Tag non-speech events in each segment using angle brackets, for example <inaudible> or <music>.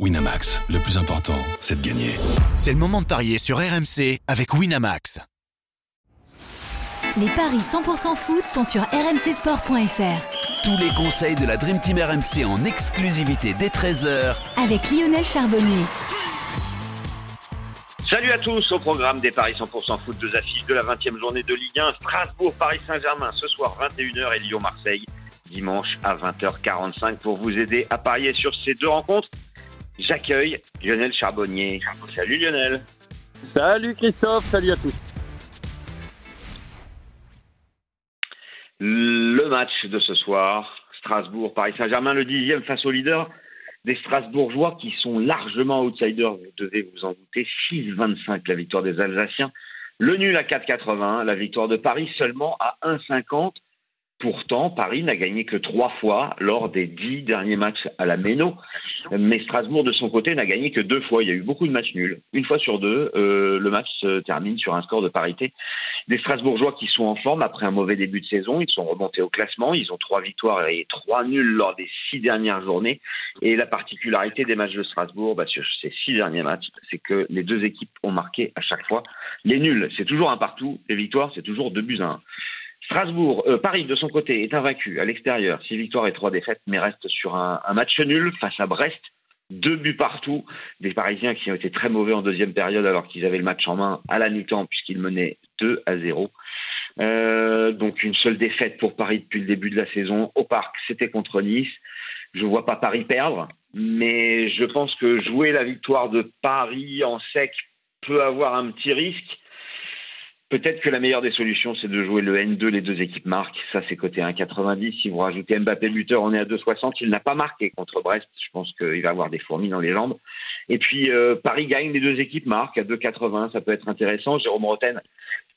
Winamax, le plus important, c'est de gagner. C'est le moment de parier sur RMC avec Winamax. Les paris 100% foot sont sur rmcsport.fr. Tous les conseils de la Dream Team RMC en exclusivité dès 13h Avec Lionel Charbonnier. Salut à tous au programme des Paris 100% foot, deux affiches de la 20e journée de Ligue 1, Strasbourg, Paris Saint-Germain ce soir 21h et Lyon-Marseille dimanche à 20h45 pour vous aider à parier sur ces deux rencontres. J'accueille Lionel Charbonnier. Salut Lionel. Salut Christophe, salut à tous. Le match de ce soir, Strasbourg-Paris Saint-Germain, le dixième face au leader des Strasbourgeois qui sont largement outsiders, vous devez vous en douter, 6-25 la victoire des Alsaciens, le nul à 4,80, la victoire de Paris seulement à 1,50. Pourtant, Paris n'a gagné que trois fois lors des dix derniers matchs à la Méno. Mais Strasbourg, de son côté, n'a gagné que deux fois. Il y a eu beaucoup de matchs nuls. Une fois sur deux, euh, le match se termine sur un score de parité. Des Strasbourgeois qui sont en forme après un mauvais début de saison. Ils sont remontés au classement. Ils ont trois victoires et trois nuls lors des six dernières journées. Et la particularité des matchs de Strasbourg, bah, sur ces six derniers matchs, c'est que les deux équipes ont marqué à chaque fois. Les nuls, c'est toujours un partout. Les victoires, c'est toujours deux buts à un. Strasbourg, euh, Paris de son côté est invaincu à l'extérieur, six victoires et trois défaites, mais reste sur un, match nul face à Brest. Deux buts partout, des Parisiens qui ont été très mauvais en deuxième période alors qu'ils avaient le match en main à la mi-temps puisqu'ils menaient 2 à 0. Euh, donc une seule défaite pour Paris depuis le début de la saison au parc, c'était contre Nice. Je ne vois pas Paris perdre, mais je pense que jouer la victoire de Paris en sec peut avoir un petit risque. Peut-être que la meilleure des solutions, c'est de jouer le N2, les deux équipes marquent. Ça, c'est côté 1,90. Si vous rajoutez Mbappé buteur, on est à 2,60. Il n'a pas marqué contre Brest. Je pense qu'il va avoir des fourmis dans les jambes. Et puis, euh, Paris gagne, les deux équipes marquent à 2,80. Ça peut être intéressant. Jérôme Roten,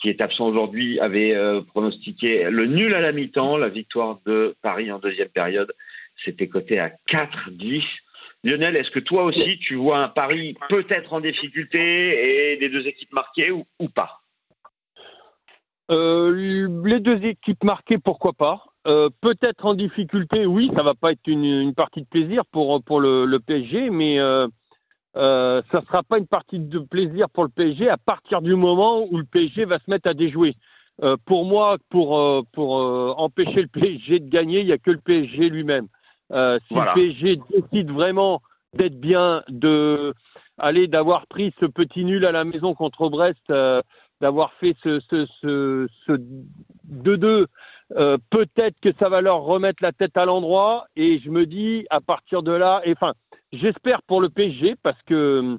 qui est absent aujourd'hui, avait euh, pronostiqué le nul à la mi-temps, la victoire de Paris en deuxième période. C'était coté à 4,10. Lionel, est-ce que toi aussi, tu vois un Paris peut-être en difficulté et les deux équipes marquées ou pas? Les deux équipes marquées, pourquoi pas. Euh, peut-être en difficulté, oui, ça va pas être une, partie de plaisir pour, pour le, PSG, mais euh, euh, ça sera pas une partie de plaisir pour le PSG à partir du moment où le PSG va se mettre à déjouer. pour moi, pour, pour empêcher le PSG de gagner, il n'y a que le PSG lui-même. si le PSG décide vraiment d'être bien, de aller d'avoir pris ce petit nul à la maison contre Brest, d'avoir fait ce 2-2. Ce, euh, peut-être que ça va leur remettre la tête à l'endroit. Et je me dis, à partir de là, enfin, j'espère pour le PSG parce que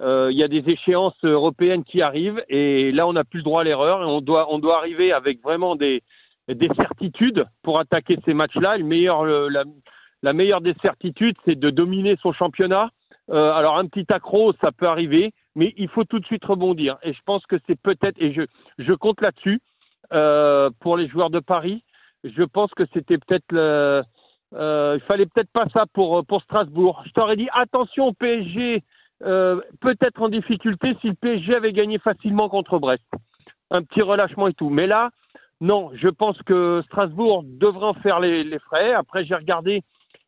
euh, il y a des échéances européennes qui arrivent et là, on n'a plus le droit à l'erreur et on doit, on doit arriver avec vraiment des, des certitudes pour attaquer ces matchs-là. Le meilleur, la, la meilleure des certitudes, c'est de dominer son championnat. Euh, alors, un petit accro, ça peut arriver mais il faut tout de suite rebondir. Et je pense que c'est peut-être, et je, je compte là-dessus, euh, pour les joueurs de Paris, je pense que c'était peut-être le. Euh, il fallait peut-être pas ça pour, pour Strasbourg. Je t'aurais dit attention au PSG, euh, peut-être en difficulté si le PSG avait gagné facilement contre Brest. Un petit relâchement et tout. Mais là, non, je pense que Strasbourg devrait en faire les, les frais. Après, j'ai regardé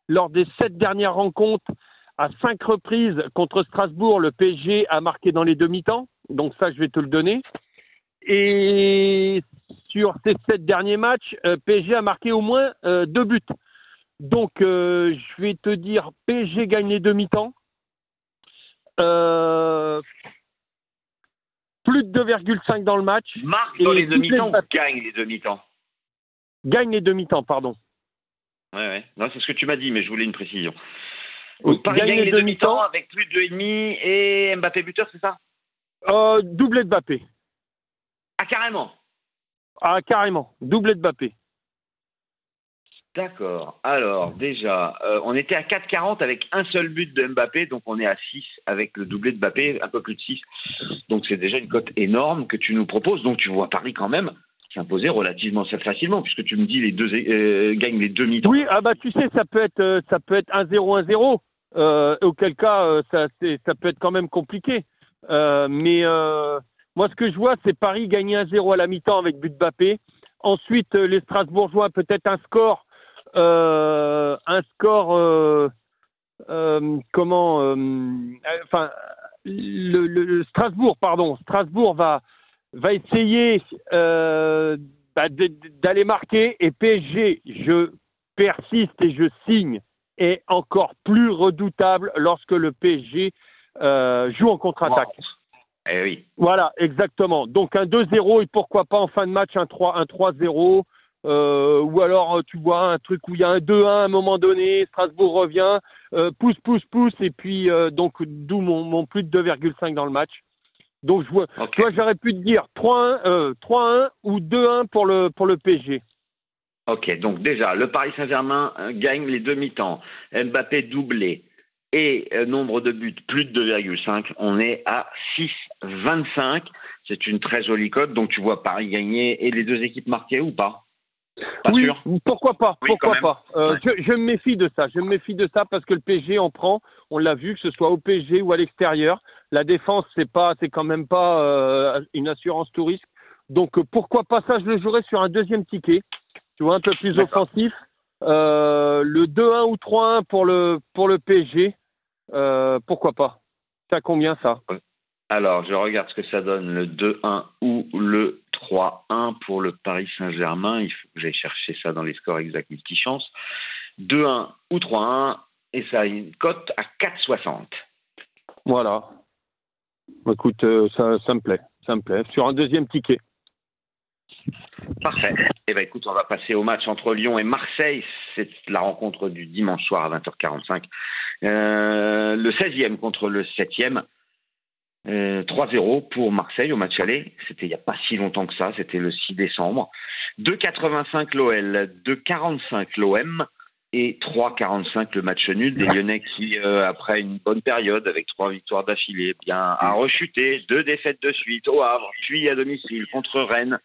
lors des sept dernières rencontres, à cinq reprises contre Strasbourg, le PSG a marqué dans les demi-temps. Donc ça, je vais te le donner. Et sur ces sept derniers matchs, euh, PSG a marqué au moins euh, deux buts. Donc euh, je vais te dire, PSG gagne les demi-temps. plus de 2,5 dans le match. Marque dans les demi-temps ou gagne les demi-temps Gagne les demi-temps, pardon. Ouais, ouais. Non, c'est ce que tu m'as dit, mais je voulais une précision. Paris gagne, les demi-temps avec plus de 2,5 et Mbappé buteur, c'est ça? Euh, Doublé de Mbappé. Ah, carrément? Ah, carrément. Doublé de Mbappé. D'accord. Alors, déjà, euh, on était à 4,40 avec un seul but de Mbappé, donc on est à 6 avec le doublé de Mbappé, un peu plus de 6. Donc c'est déjà une cote énorme que tu nous proposes. Donc tu vois Paris quand même s'imposer relativement facilement, puisque tu me dis les deux euh, gagnent les demi-temps. Oui, ah bah tu sais, ça peut être euh, ça peut être 1-0, 1-0. Euh, auquel cas, euh, ça, ça peut être quand même compliqué. mais moi, ce que je vois, c'est Paris gagner 1-0 à la mi-temps avec but de Bappé. Ensuite, les Strasbourgeois, peut-être un score, un score euh, comment, euh, enfin, le, le- Strasbourg, pardon, Strasbourg va va essayer euh, bah, d'aller marquer et PSG, je persiste et je signe, est encore plus redoutable lorsque le PSG euh, joue en contre-attaque. Eh oui. Voilà, exactement. Donc un 2-0 et pourquoi pas en fin de match un 3 un 3-0 euh, ou alors tu vois un truc où il y a un 2-1 à un moment donné, Strasbourg revient, euh, pousse pousse pousse et puis euh, donc d'où mon, mon plus de 2,5 dans le match. Donc je vois, tu vois, j'aurais pu te dire 3-1 euh, 3-1 ou 2-1 pour le pour le PSG. Ok, donc déjà, le Paris Saint-Germain euh, gagne les demi-temps. Mbappé doublé et euh, nombre de buts plus de 2,5. On est à 6,25. C'est une très jolie cote. Donc tu vois Paris gagner et les deux équipes marquées ou pas? Pas oui, sûr pourquoi pas, Oui, pourquoi pas. Euh, Ouais. je, je me méfie de ça, je me méfie de ça parce que le PSG en prend, on l'a vu, que ce soit au PSG ou à l'extérieur. La défense, c'est pas, c'est quand même pas euh, une assurance tout risque. Donc euh, pourquoi pas ça, je le jouerai sur un deuxième ticket, tu vois, un peu plus offensif. Euh, le 2-1 ou 3-1 pour le pour le PSG, euh, pourquoi pas. Ça combien ça? Alors, je regarde ce que ça donne, le 2-1 ou le 3-1 pour le Paris Saint-Germain. Il faut que j'aille chercher ça dans les scores exacts multichance. 2-1 ou 3-1, et ça a une cote à 4,60. Voilà. Écoute, euh, ça, ça me plaît, ça me plaît. Sur un deuxième ticket. Parfait. Eh ben écoute, on va passer au match entre Lyon et Marseille. C'est la rencontre du dimanche soir à 20h45. Euh, le 16e contre le 7e. Euh, 3-0 pour Marseille au match aller. C'était il n'y a pas si longtemps que ça. C'était le 6 décembre. 2,85 l'OL, 2,45 l'OM et 3,45 le match nul des Lyonnais qui, euh, après une bonne période avec trois victoires d'affilée, bien a rechuté. Deux défaites de suite au Havre, puis à domicile contre Rennes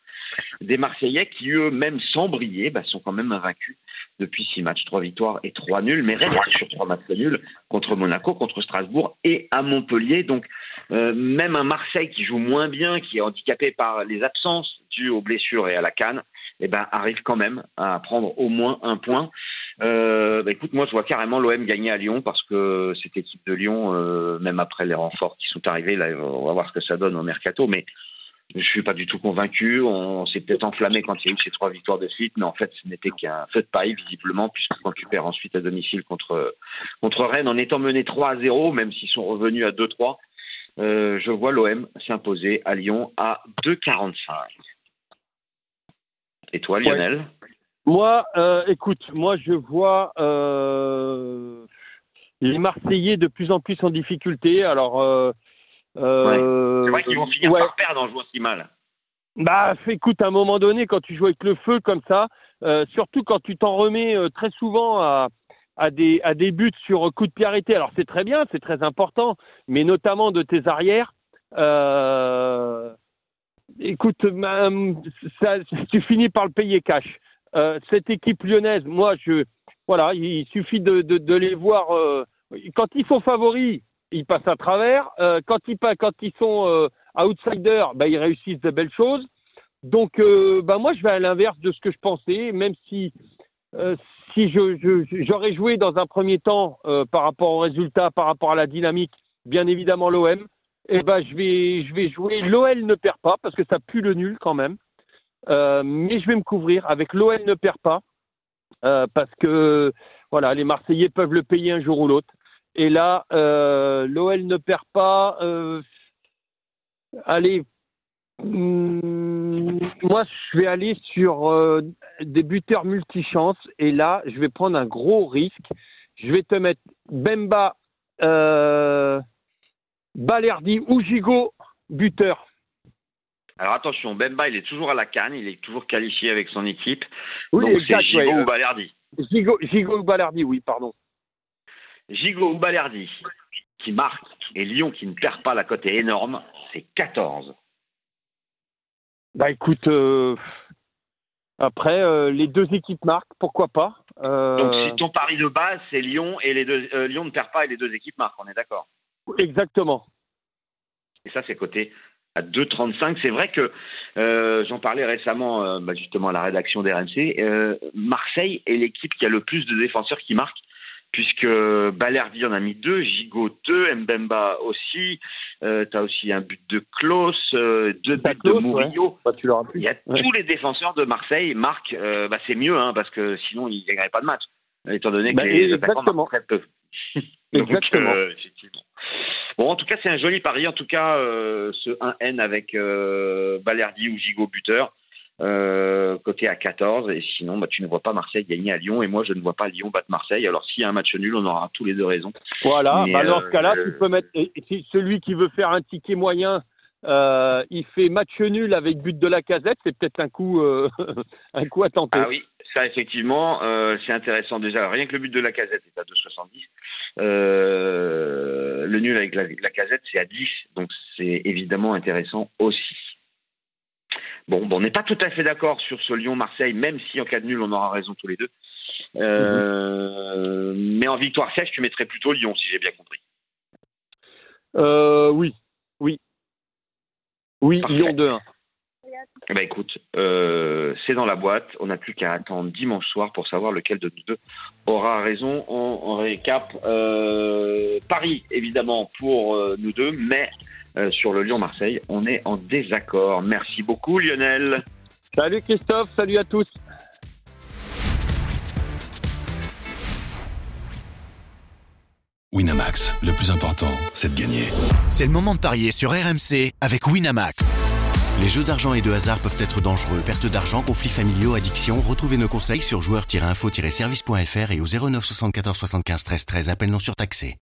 des Marseillais qui eux-mêmes sans briller bah, sont quand même invaincus depuis six matchs, trois victoires et trois nuls, mais restent sur trois matchs nuls contre Monaco, contre Strasbourg et à Montpellier. Donc euh, même un Marseille qui joue moins bien, qui est handicapé par les absences dues aux blessures et à la canne, eh ben, arrive quand même à prendre au moins un point. Euh, bah, écoute, moi je vois carrément l'OM gagner à Lyon parce que cette équipe de Lyon, euh, même après les renforts qui sont arrivés, on va voir ce que ça donne au mercato, mais je suis pas du tout convaincu. On s'est peut-être enflammé quand il y a eu ces trois victoires de suite, mais en fait, ce n'était qu'un feu de paille, visiblement, puisque quand tu perds ensuite à domicile contre, contre Rennes, en étant mené 3 à 0, même s'ils sont revenus à 2-3, euh, je vois l'OM s'imposer à Lyon à 2,45. Et toi, Lionel? Moi, euh, écoute, moi je vois euh, les Marseillais de plus en plus en difficulté. Alors, euh, C'est vrai qu'ils vont finir ouais. par perdre en jouant si mal. Bah, écoute, à un moment donné, quand tu joues avec le feu comme ça, euh, surtout quand tu t'en remets euh, très souvent à, à, des, à des buts sur coup de pied arrêté, alors c'est très bien, c'est très important, mais notamment de tes arrières, écoute, ça, tu finis par le payer cash. Cette équipe lyonnaise, moi, je, voilà, il suffit de, de, de les voir. quand ils sont favoris, ils passent à travers. Euh, quand ils sont euh, outsiders, bah, ils réussissent de belles choses. Donc, euh, bah, moi, je vais à l'inverse de ce que je pensais, même si si je, je- j'aurais joué dans un premier temps par rapport au résultat, par rapport à la dynamique, bien évidemment l'OM. Et ben, je vais je vais jouer. L'OL ne perd pas parce que ça pue le nul quand même. Mais je vais me couvrir avec l'OL ne perd pas parce que voilà, les Marseillais peuvent le payer un jour ou l'autre. Et là, euh, l'OL ne perd pas. euh, allez, hum, moi je vais aller sur euh, des buteurs multichances et là, je vais prendre un gros risque. Je vais te mettre Bemba, euh, Balerdi ou Gigot buteur. Alors attention, Bemba, il est toujours à la canne, il est toujours qualifié avec son équipe. Oui, Donc c'est Gigot ouais, ou Balerdi. Gigot, Gigot ou Balerdi, oui, pardon. Gigot ou Balerdi qui marque et Lyon qui ne perd pas, la cote est énorme, c'est 14. Bah écoute, euh, après euh, les deux équipes marquent, pourquoi pas. Euh, Donc si ton pari de base, c'est Lyon et les deux Lyon ne perd pas et les deux équipes marquent, on est d'accord. Exactement. Et ça, c'est coté à 2,35. C'est vrai que euh, j'en parlais récemment, euh, bah, justement, à la rédaction d'RMC. Euh, Marseille est l'équipe qui a le plus de défenseurs qui marquent. Puisque Balerdi en a mis deux, Gigot deux, Mbemba aussi. Euh, tu as aussi un but de Klaus, euh, deux buts de Murillo. Bah, tu Il y a tous les défenseurs de Marseille marquent. Euh, bah, c'est mieux, hein, parce que sinon, ils ne gagneraient pas de match, étant donné que Bah, les exactement. attaquants marquent très peu. <laughs> Donc, Exactement. euh, effectivement. Bon, en tout cas, c'est un joli pari. En tout cas, euh, ce 1N avec Balerdi ou Gigot buteur, euh, côté à 14. Et sinon, bah, tu ne vois pas Marseille gagner à Lyon. Et moi, je ne vois pas Lyon battre Marseille. Alors, s'il y a un match nul, on aura tous les deux raison. Voilà, Mais, bah, dans ce cas-là, euh, tu peux mettre. et- et si celui qui veut faire un ticket moyen, euh, il fait match nul avec but de la casette, c'est peut-être un coup, <laughs> un coup à tenter. Ah oui, ça effectivement, c'est intéressant déjà. Rien que le but de la casette est à 2,70. Euh, le nul avec la, la casette, c'est à 10. Donc c'est évidemment intéressant aussi. Bon, bon on n'est pas tout à fait d'accord sur ce Lyon-Marseille, même si en cas de nul, on aura raison tous les deux. Euh, Mais en victoire sèche, tu mettrais plutôt Lyon, si j'ai bien compris. Euh, oui, oui. Oui, Parfait. Lyon 2-1. Eh ben écoute, euh, c'est dans la boîte. On n'a plus qu'à attendre dimanche soir pour savoir lequel de nous deux aura raison. On, on récap euh, Paris, évidemment, pour euh, nous deux, mais euh, sur le Lyon-Marseille, on est en désaccord. Merci beaucoup, Lionel. Salut Christophe, salut à tous. Winamax, le plus important, c'est de gagner. C'est le moment de parier sur RMC avec Winamax. Les jeux d'argent et de hasard peuvent être dangereux. Perte d'argent, conflits familiaux, addiction. Retrouvez nos conseils sur joueurs-info-service.fr et au 09 74 75 13 13. Appel non surtaxé.